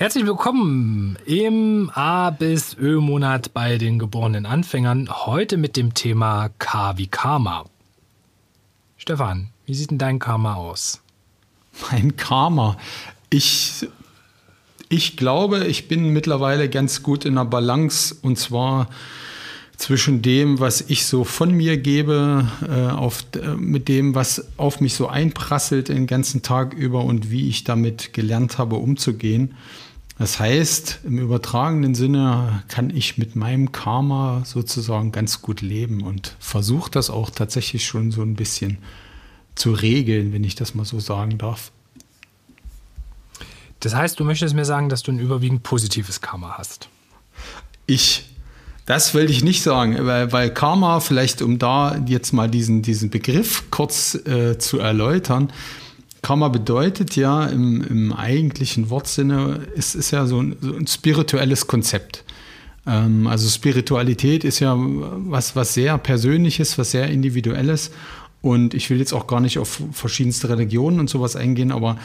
Herzlich willkommen im A bis Ö-Monat bei den geborenen Anfängern. Heute mit dem Thema K wie Karma. Stefan, wie sieht denn dein Karma aus? Mein Karma. Ich, ich glaube, ich bin mittlerweile ganz gut in der Balance und zwar zwischen dem, was ich so von mir gebe, äh, auf, äh, mit dem, was auf mich so einprasselt den ganzen Tag über und wie ich damit gelernt habe, umzugehen. Das heißt, im übertragenen Sinne kann ich mit meinem Karma sozusagen ganz gut leben und versuche das auch tatsächlich schon so ein bisschen zu regeln, wenn ich das mal so sagen darf. Das heißt, du möchtest mir sagen, dass du ein überwiegend positives Karma hast. Ich das will ich nicht sagen, weil, weil, Karma, vielleicht um da jetzt mal diesen, diesen Begriff kurz äh, zu erläutern, Karma bedeutet ja im, im eigentlichen Wortsinne, es ist ja so ein, so ein spirituelles Konzept. Ähm, also Spiritualität ist ja was, was sehr Persönliches, was sehr Individuelles. Und ich will jetzt auch gar nicht auf verschiedenste Religionen und sowas eingehen, aber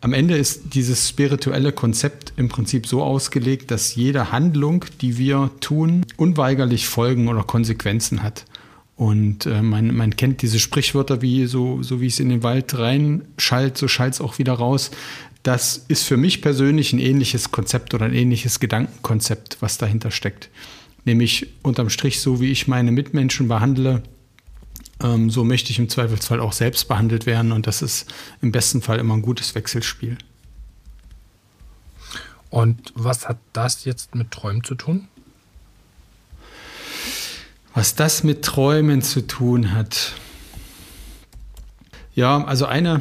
am Ende ist dieses spirituelle Konzept im Prinzip so ausgelegt, dass jede Handlung, die wir tun, unweigerlich Folgen oder Konsequenzen hat. Und äh, man, man kennt diese Sprichwörter wie so, so wie es in den Wald reinschallt, so schallt es auch wieder raus. Das ist für mich persönlich ein ähnliches Konzept oder ein ähnliches Gedankenkonzept, was dahinter steckt. Nämlich unterm Strich, so wie ich meine Mitmenschen behandle, ähm, so möchte ich im Zweifelsfall auch selbst behandelt werden und das ist im besten Fall immer ein gutes Wechselspiel. Und was hat das jetzt mit Träumen zu tun? Was das mit Träumen zu tun hat. Ja, also eine,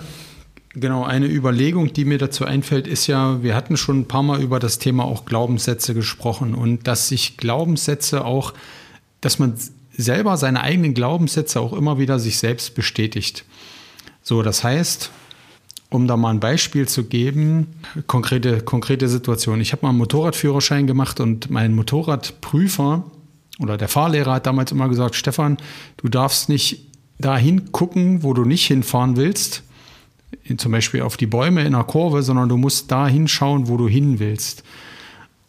genau, eine Überlegung, die mir dazu einfällt, ist ja, wir hatten schon ein paar Mal über das Thema auch Glaubenssätze gesprochen und dass sich Glaubenssätze auch, dass man selber seine eigenen Glaubenssätze auch immer wieder sich selbst bestätigt. So, das heißt, um da mal ein Beispiel zu geben, konkrete, konkrete Situation. Ich habe mal einen Motorradführerschein gemacht und mein Motorradprüfer oder der Fahrlehrer hat damals immer gesagt, Stefan, du darfst nicht dahin gucken, wo du nicht hinfahren willst, zum Beispiel auf die Bäume in der Kurve, sondern du musst da hinschauen, wo du hin willst.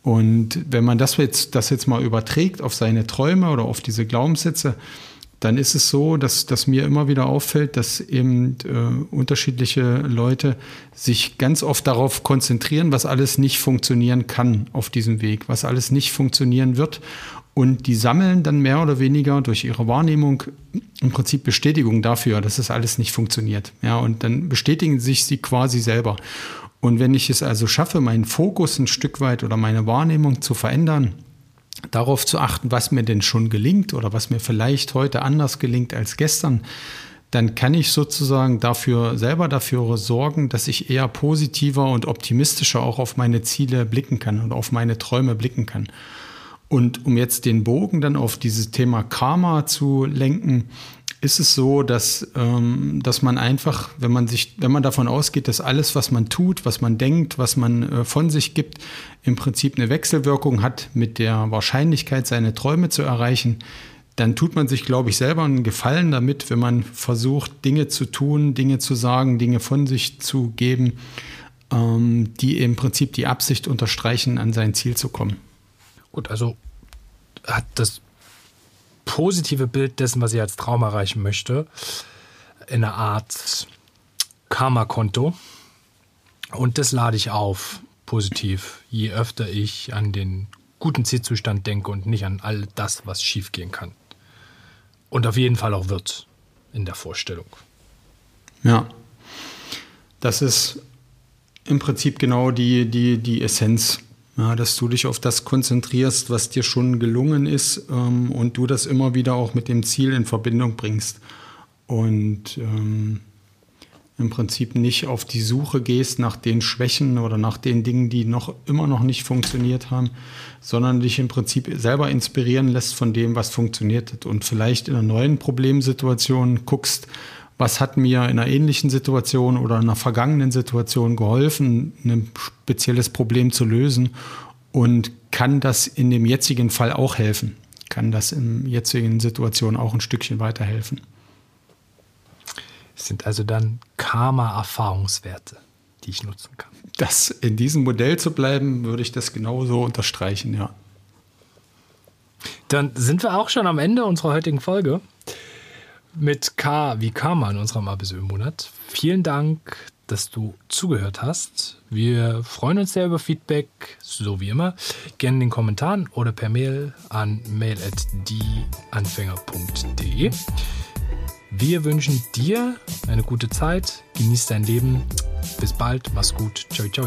Und wenn man das jetzt, das jetzt mal überträgt auf seine Träume oder auf diese Glaubenssätze, dann ist es so, dass, dass mir immer wieder auffällt, dass eben äh, unterschiedliche Leute sich ganz oft darauf konzentrieren, was alles nicht funktionieren kann auf diesem Weg, was alles nicht funktionieren wird. Und die sammeln dann mehr oder weniger durch ihre Wahrnehmung im Prinzip Bestätigung dafür, dass es alles nicht funktioniert. Ja, und dann bestätigen sich sie quasi selber. Und wenn ich es also schaffe, meinen Fokus ein Stück weit oder meine Wahrnehmung zu verändern, darauf zu achten, was mir denn schon gelingt oder was mir vielleicht heute anders gelingt als gestern, dann kann ich sozusagen dafür selber dafür sorgen, dass ich eher positiver und optimistischer auch auf meine Ziele blicken kann und auf meine Träume blicken kann. Und um jetzt den Bogen dann auf dieses Thema Karma zu lenken, ist es so, dass, ähm, dass man einfach, wenn man sich, wenn man davon ausgeht, dass alles, was man tut, was man denkt, was man äh, von sich gibt, im Prinzip eine Wechselwirkung hat mit der Wahrscheinlichkeit, seine Träume zu erreichen, dann tut man sich, glaube ich, selber einen Gefallen damit, wenn man versucht, Dinge zu tun, Dinge zu sagen, Dinge von sich zu geben, ähm, die im Prinzip die Absicht unterstreichen, an sein Ziel zu kommen. Gut, also hat das positive Bild dessen, was ich als Traum erreichen möchte, in einer Art Karma-Konto. Und das lade ich auf, positiv, je öfter ich an den guten Zielzustand denke und nicht an all das, was schiefgehen kann. Und auf jeden Fall auch wird in der Vorstellung. Ja, das ist im Prinzip genau die, die, die Essenz ja, dass du dich auf das konzentrierst, was dir schon gelungen ist ähm, und du das immer wieder auch mit dem Ziel in Verbindung bringst. Und ähm, im Prinzip nicht auf die Suche gehst nach den Schwächen oder nach den Dingen, die noch immer noch nicht funktioniert haben, sondern dich im Prinzip selber inspirieren lässt von dem, was funktioniert hat und vielleicht in einer neuen Problemsituation guckst, was hat mir in einer ähnlichen Situation oder in einer vergangenen Situation geholfen, ein spezielles Problem zu lösen und kann das in dem jetzigen Fall auch helfen, kann das in jetzigen Situation auch ein Stückchen weiterhelfen. Es sind also dann Karma-Erfahrungswerte, die ich nutzen kann. Das in diesem Modell zu bleiben, würde ich das genauso unterstreichen, ja. Dann sind wir auch schon am Ende unserer heutigen Folge mit K wie Karma in unserem ABSÖ-Monat. Vielen Dank, dass du zugehört hast. Wir freuen uns sehr über Feedback, so wie immer. Gerne in den Kommentaren oder per Mail an mail.dieanfänger.de. Wir wünschen dir eine gute Zeit, genieß dein Leben. Bis bald, mach's gut. Ciao, ciao.